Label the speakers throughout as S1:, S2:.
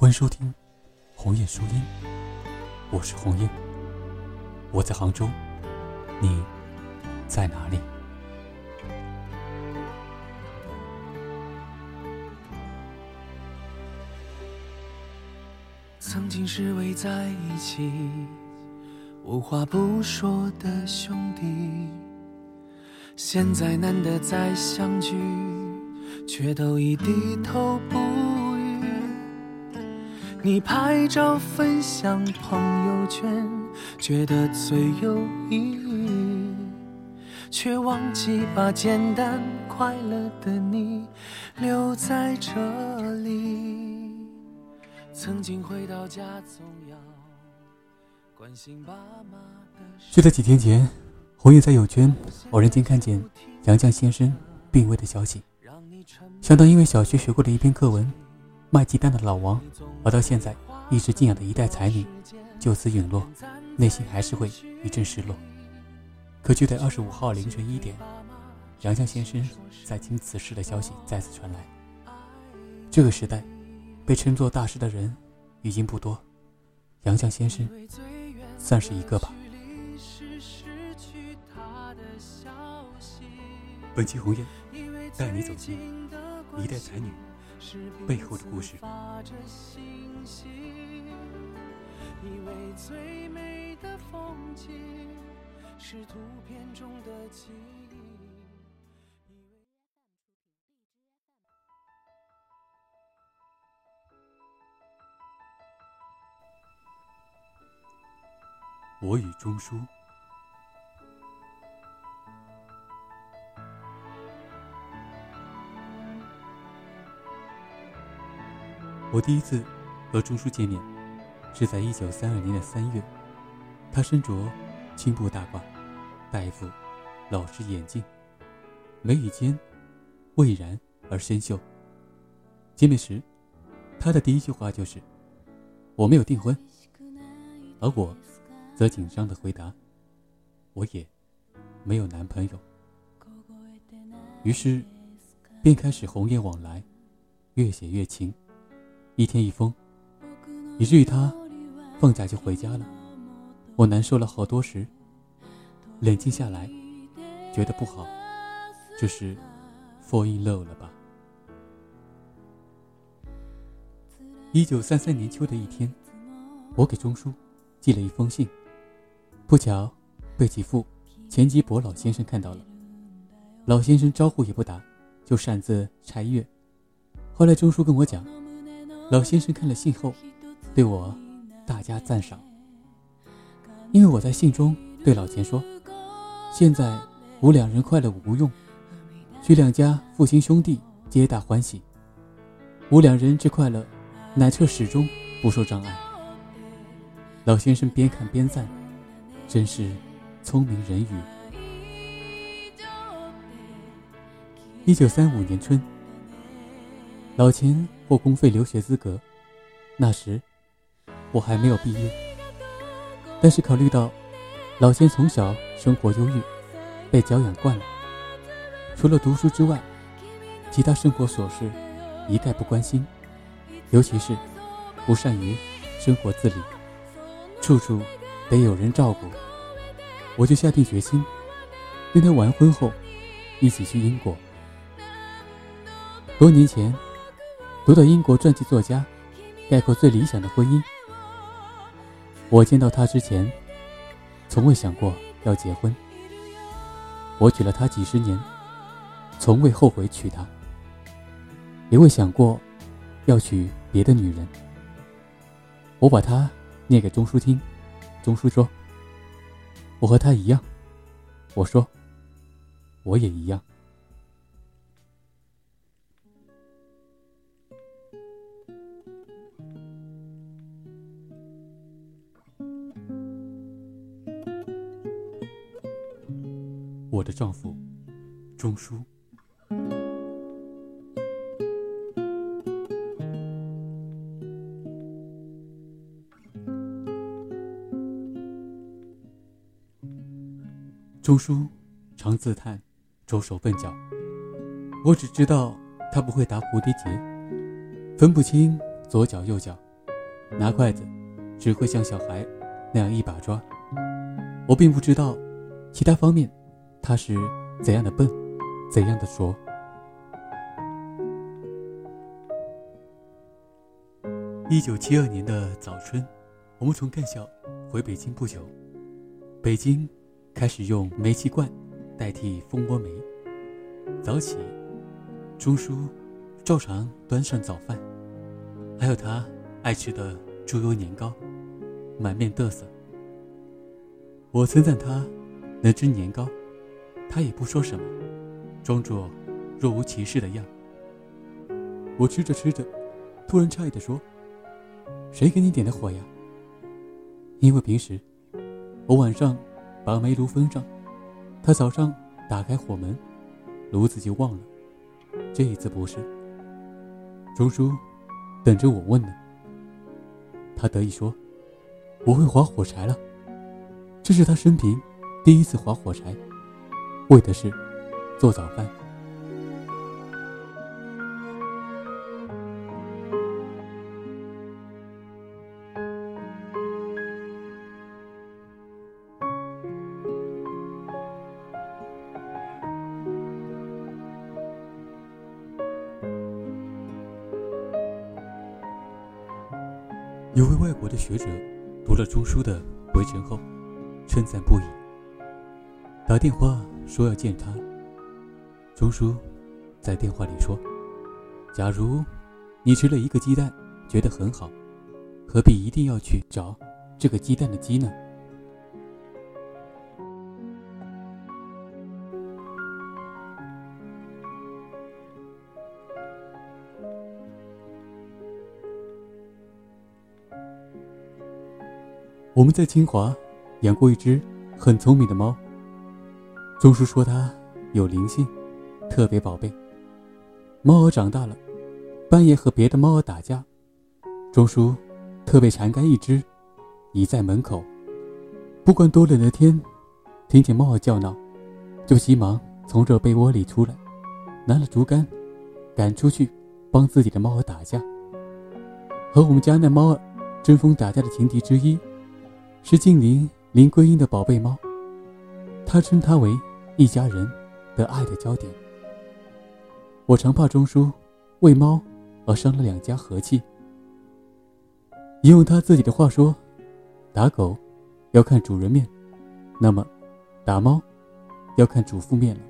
S1: 欢迎收听红叶书音，我是红叶，我在杭州，你在哪里？
S2: 曾经是偎在一起，无话不说的兄弟，现在难得再相聚，却都已低头不。你拍照分享朋友圈，觉得最有意义，却忘记把简单快乐的你留在这里。曾经回到家总要关心爸妈的
S1: 就在几天前，红叶在友圈偶然间看见杨绛先生病危的消息，想到因为小学学过的一篇课文，卖鸡蛋的老王，而到现在一直敬仰的一代才女，就此陨落，内心还是会一阵失落。可就在二十五号凌晨一点，杨绛先生在经此事的消息再次传来。这个时代，被称作大师的人已经不多，杨绛先生算是一个吧。本期红叶带你走进一代才女背后的故事。
S2: 发着信息，以为最美的风景是图片中的记忆。
S1: 我与钟书。我第一次和钟书见面，是在一九三二年的三月。他身着青布大褂，戴一副老式眼镜，眉宇间蔚然而深秀。见面时，他的第一句话就是：“我没有订婚。”而我则紧张的回答：“我也没有男朋友。”于是，便开始鸿雁往来，越写越情，一天一封，以至于他放假就回家了。我难受了好多时，冷静下来，觉得不好，这是 fall in love 了吧？一九三三年秋的一天，我给钟书寄了一封信，不巧被其父钱基博老先生看到了。老先生招呼也不打，就擅自拆阅。后来钟书跟我讲，老先生看了信后，对我大加赞赏，因为我在信中对老钱说：“现在吾两人快乐无用，许两家父亲兄弟皆大欢喜，吾两人之快乐，乃彻始终不受障碍。”老先生边看边赞，真是聪明人语。一九三五年春，老钱获公费留学资格，那时我还没有毕业。但是考虑到老钱从小生活忧郁，被教养惯了，除了读书之外，其他生活琐事一概不关心，尤其是不善于生活自理。处处得有人照顾，我就下定决心，跟他完婚后，一起去英国。多年前，读到英国传记作家概括最理想的婚姻。我见到他之前，从未想过要结婚。我娶了她几十年，从未后悔娶她，也未想过要娶别的女人。我把她念给钟书听，钟书说：“我和他一样。”我说：“我也一样。”的丈夫，钟书。钟书常自叹，拙手笨脚。我只知道他不会打蝴蝶结，分不清左脚右脚，拿筷子只会像小孩那样一把抓。我并不知道其他方面他是怎样的笨，怎样的拙。一九七二年的早春，我们从干校回北京不久，北京开始用煤气罐代替蜂窝煤。早起，钟叔照常端上早饭，还有他爱吃的猪油年糕，满面得瑟。我称赞他能蒸年糕，他也不说什么，装作若无其事的样。我吃着吃着，突然诧异地说。谁给你点的火呀？因为平时我晚上把煤炉封上，他早上打开火门，炉子就忘了。这一次不是，钟叔等着我问呢。他得意说：“我会划火柴了。”这是他生平第一次划火柴，为的是做早饭。有位外国的学者读了朱书的《围城》后，称赞不已。打电话说要见他。钟叔在电话里说：“假如你吃了一个鸡蛋，觉得很好，何必一定要去找这个鸡蛋的鸡呢？”我们在清华养过一只很聪明的猫。钟叔说它有灵性，特别宝贝。猫儿长大了，半夜和别的猫儿打架，钟叔特别缠干一只，倚在门口，不管多冷的天，听见猫儿叫闹，就急忙从这被窝里出来，拿了竹竿，赶出去帮自己的猫儿打架。和我们家那猫儿争锋打架的情敌之一。是近邻林桂英的宝贝猫，他称它为一家人的爱的焦点。我常怕钟叔为猫而伤了两家和气。引用他自己的话说：“打狗要看主人面，那么打猫要看主妇面了。”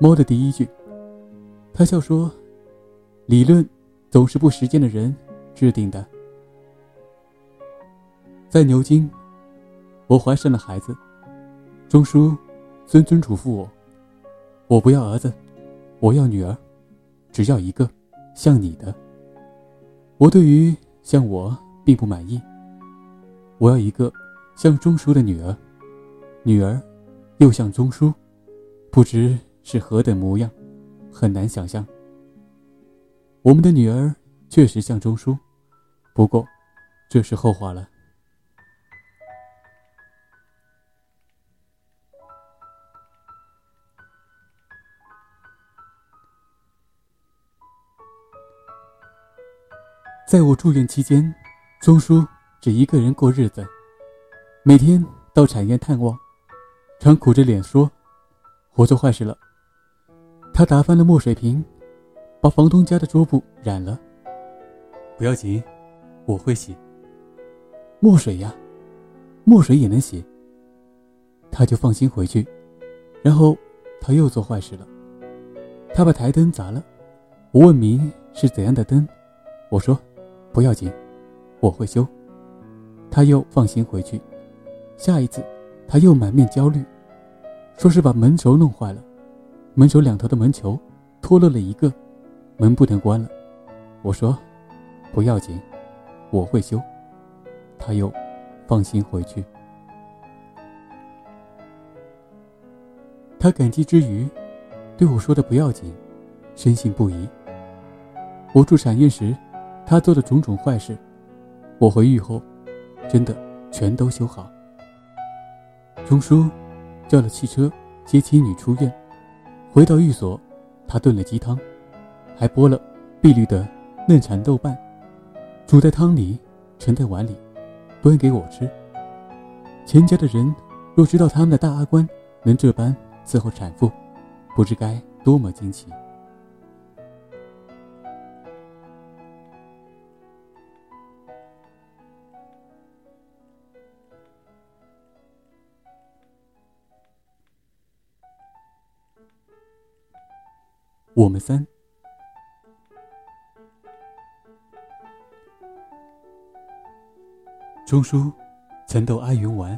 S1: 猫的第一句，他笑说：“理论总是不实践的人制定的。”在牛津，我怀上了孩子。钟叔谆谆嘱咐我：“我不要儿子，我要女儿，只要一个，像你的。”我对于像我并不满意。我要一个像钟叔的女儿，女儿又像钟叔，不知是何等模样，很难想象。我们的女儿确实像钟叔，不过这是后话了。在我住院期间，钟叔只一个人过日子，每天到产院探望，常苦着脸说：“我做坏事了。”他打翻了墨水瓶，把房东家的桌布染了。不要紧，我会洗。墨水呀，墨水也能洗。他就放心回去。然后他又做坏事了，他把台灯砸了。我问明是怎样的灯，我说。不要紧，我会修。他又放心回去。下一次，他又满面焦虑，说是把门轴弄坏了，门轴两头的门球脱落了一个，门不能关了。我说不要紧，我会修。他又放心回去。他感激之余，对我说的不要紧，深信不疑。我住产院时。他做的种种坏事，我回狱后，真的全都修好。钟叔叫了汽车接妻女出院，回到寓所，他炖了鸡汤，还剥了碧绿的嫩蚕豆瓣，煮在汤里，盛在碗里，端给我吃。钱家的人若知道他们的大阿官能这般伺候产妇，不知该多么惊奇。我们三，钟叔曾逗阿元玩，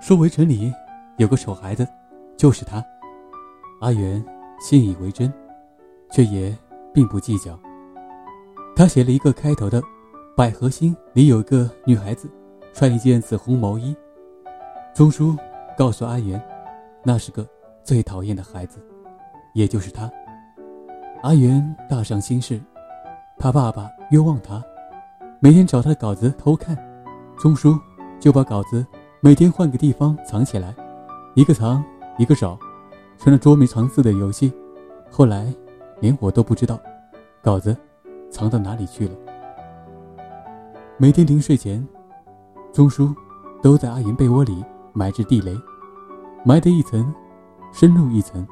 S1: 说围城里有个丑孩子，就是他。阿元信以为真，却也并不计较。他写了一个开头的“百合心”，里有个女孩子，穿一件紫红毛衣。钟叔告诉阿元，那是个最讨厌的孩子，也就是他。阿元大伤心事，他爸爸冤枉他，每天找他的稿子偷看。钟叔就把稿子每天换个地方藏起来，一个藏一个找，成了捉迷藏似的游戏。后来连我都不知道稿子藏到哪里去了。每天临睡前，钟叔都在阿元被窝里埋置地雷，埋得一层深入一层，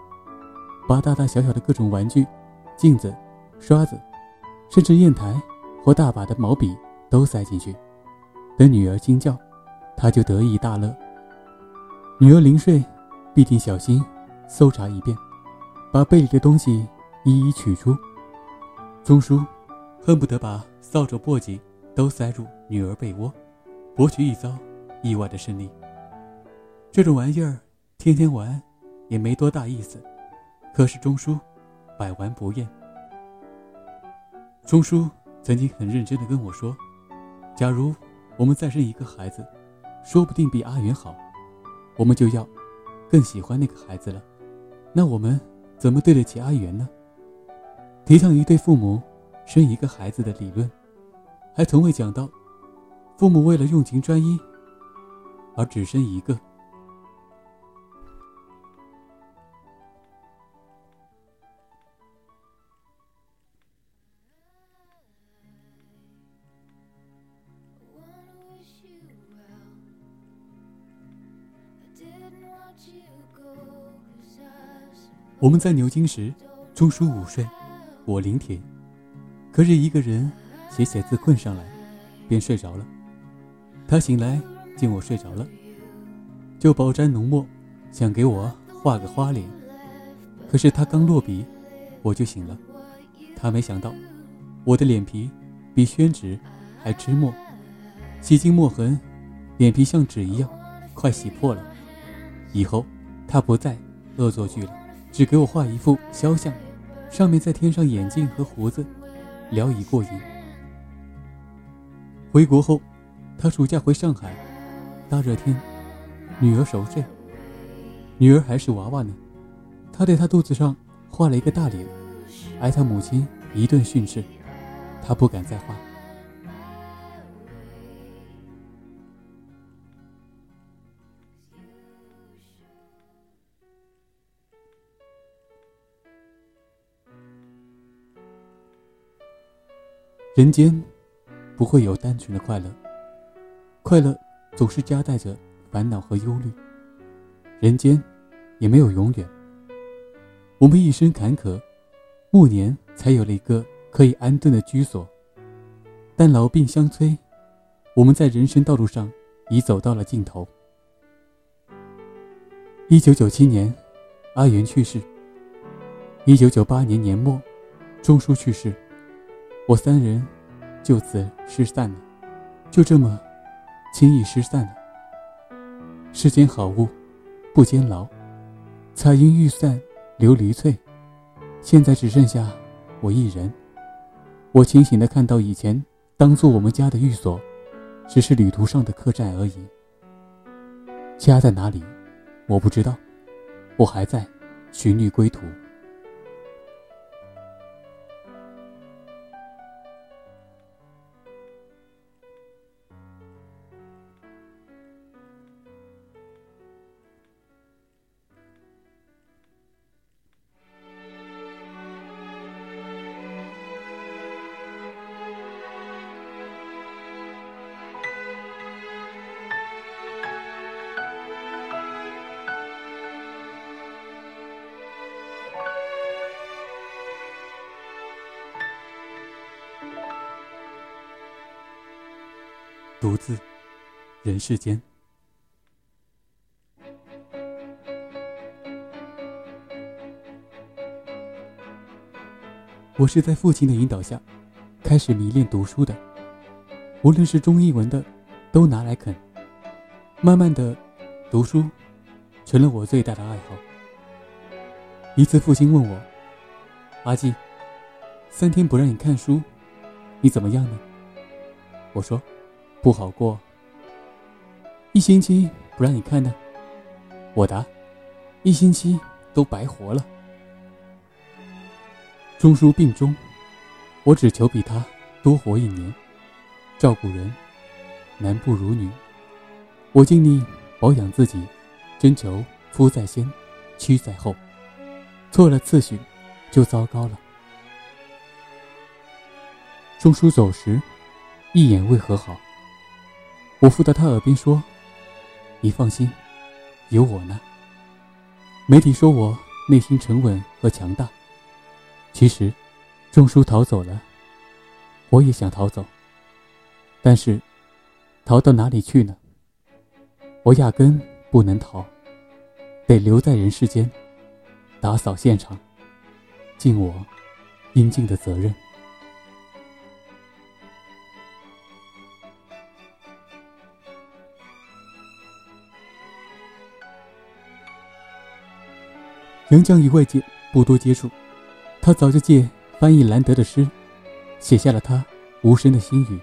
S1: 把大大小小的各种玩具。镜子、刷子，甚至砚台或大把的毛笔都塞进去。等女儿惊叫，他就得意大乐。女儿临睡，必定小心搜查一遍，把被里的东西一一取出。钟叔恨不得把扫帚、簸箕都塞入女儿被窝，博取一遭意外的胜利。这种玩意儿天天玩也没多大意思，可是钟叔。百玩不厌。钟叔曾经很认真的跟我说：“假如我们再生一个孩子，说不定比阿元好，我们就要更喜欢那个孩子了。那我们怎么对得起阿元呢？”提倡一对父母生一个孩子的理论，还从未讲到父母为了用情专一而只生一个。我们在牛津时，钟叔午睡，我临帖。可是一个人写写字困上来，便睡着了。他醒来见我睡着了，就饱沾浓墨，想给我画个花脸。可是他刚落笔，我就醒了。他没想到我的脸皮比宣纸还支墨，洗尽墨痕，脸皮像纸一样快洗破了。以后他不再恶作剧了。只给我画一幅肖像，上面再添上眼镜和胡子，聊以过瘾。回国后，他暑假回上海，大热天，女儿熟睡，女儿还是娃娃呢，他对她肚子上画了一个大脸，挨他母亲一顿训斥，他不敢再画。人间不会有单纯的快乐，快乐总是夹带着烦恼和忧虑。人间也没有永远。我们一生坎坷，暮年才有了一个可以安顿的居所。但老病相催，我们在人生道路上已走到了尽头。一九九七年，阿元去世。一九九八年年末，钟叔去世。我三人就此失散了，就这么轻易失散了。世间好物不坚牢，彩云欲散琉璃脆。现在只剩下我一人。我清醒的看到以前当做我们家的寓所，只是旅途上的客栈而已。家在哪里？我不知道。我还在寻觅归途。
S2: 独自人世间。我是在父亲的引导下，开始迷恋读书的。无论是中英文的，都拿来啃。慢慢的，读书成了我最大的爱好。一次，父亲问我：“阿季，三天不让你看书，你怎么样呢？”我说：“不好过。”一星期不让你看呢？我答：“一星期都白活了。”钟书病终，我只求比他多活一年。照顾人，男不如女。我尽力保养自己，征求夫在先，妻在后。错了次序，就糟糕了。钟书走时，一眼未和好。我附到他耳边说：“你放心，有我呢。”媒体说我内心沉稳和强大。其实，钟书逃走了，我也想逃走。但是，逃到哪里去呢？我压根不能逃，得留在人世间，打扫现场，尽我应尽的责任。杨绛与外界不多接触，他早就借翻译兰德的诗，写下了他无声的心语。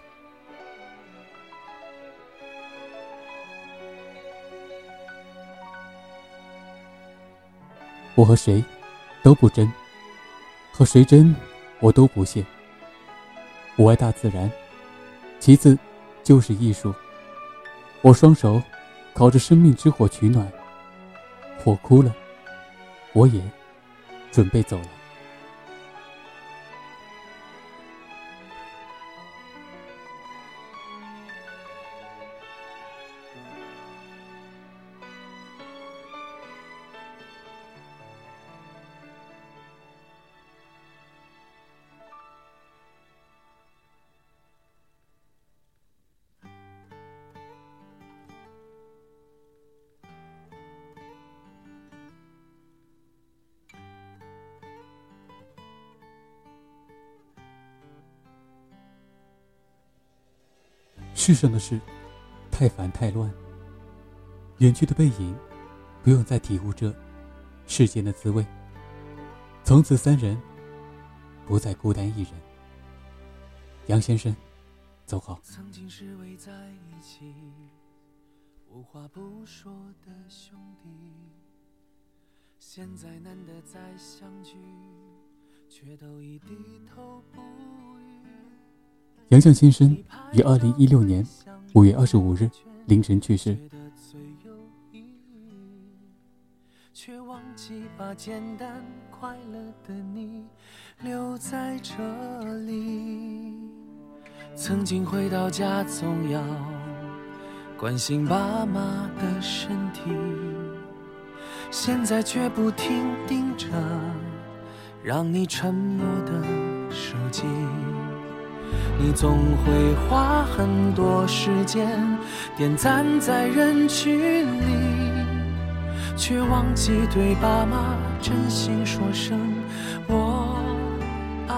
S2: 我和谁都不争，和谁争我都不屑。我爱大自然，其次就是艺术。我双手烤着生命之火取暖，火枯了，我也准备走了。世上的事太烦太乱，远去的背影不用再体悟这世间的滋味。从此三人不再孤单一人。杨先生，走好。曾经是偎在一起，无话不说的兄弟，现在难得再相聚，却都已低头不语。杨绛先生于二零一六年五月二十五日凌晨去世。却忘记把简单快乐的你留在这里。曾经回到家总要关心爸妈的身体，现在却不停盯着让你沉默的手机。你总会花很多时间点赞在人群里，却忘记对爸妈真心说声我爱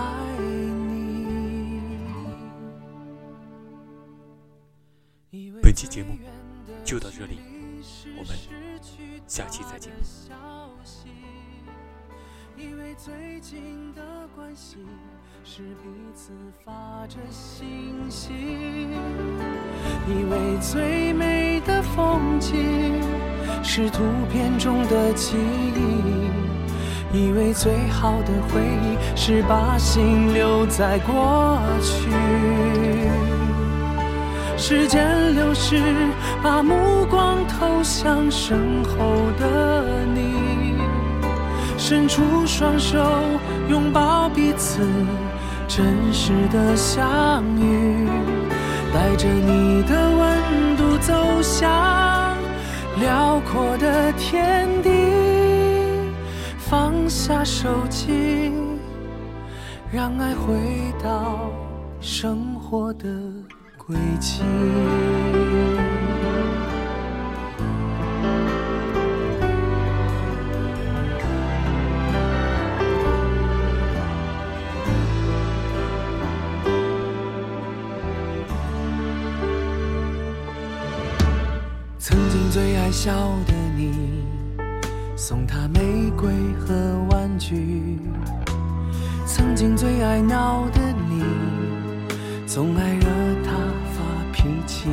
S2: 你。本期节目就到这里，我们下期再见。以为最近的关系是彼此发着信息，以为最美的风景是图片中的记忆，以为最好的回忆是把心留在过去。时间流逝，把目光投向身后的你。伸出双手，拥抱彼此，真实的相遇，带着你的温度走向辽阔的天地，放下手机，让爱回到生活的轨迹。曾经最爱笑的你，送他玫瑰和玩具。曾经最爱闹的你，总爱惹他发脾气。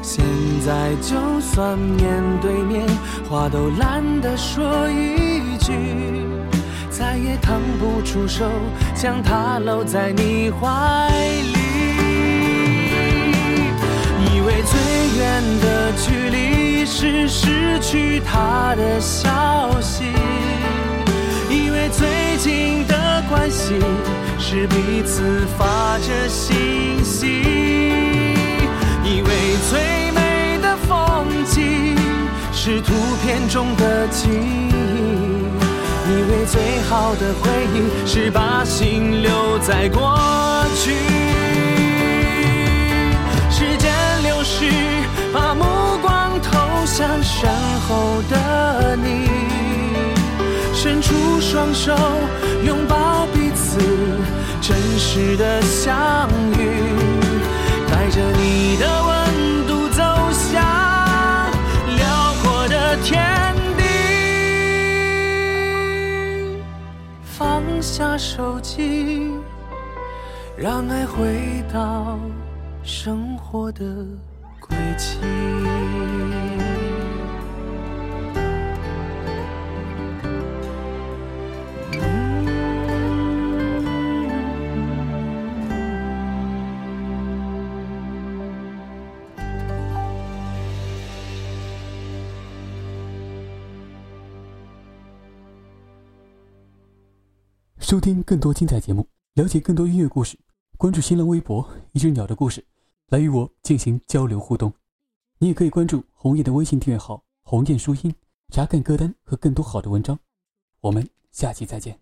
S2: 现在就算面对面，话都懒得说一句，再也腾不出手将他搂在你怀里。远的距离是失去他的消息，以为最近的关系是彼此发着信息。以为最美的风景是图片中的记忆，以为最好的回忆是把心留在过去。身后的你，伸出双手拥抱彼此，真实的相遇。带着你的温度走向辽阔的天地，放下手机，让爱回到生活的轨迹。
S1: 收听更多精彩节目，了解更多音乐故事，关注新浪微博“一只鸟的故事”，来与我进行交流互动。你也可以关注红叶的微信订阅号“红叶书音”，查看歌单和更多好的文章。我们下期再见。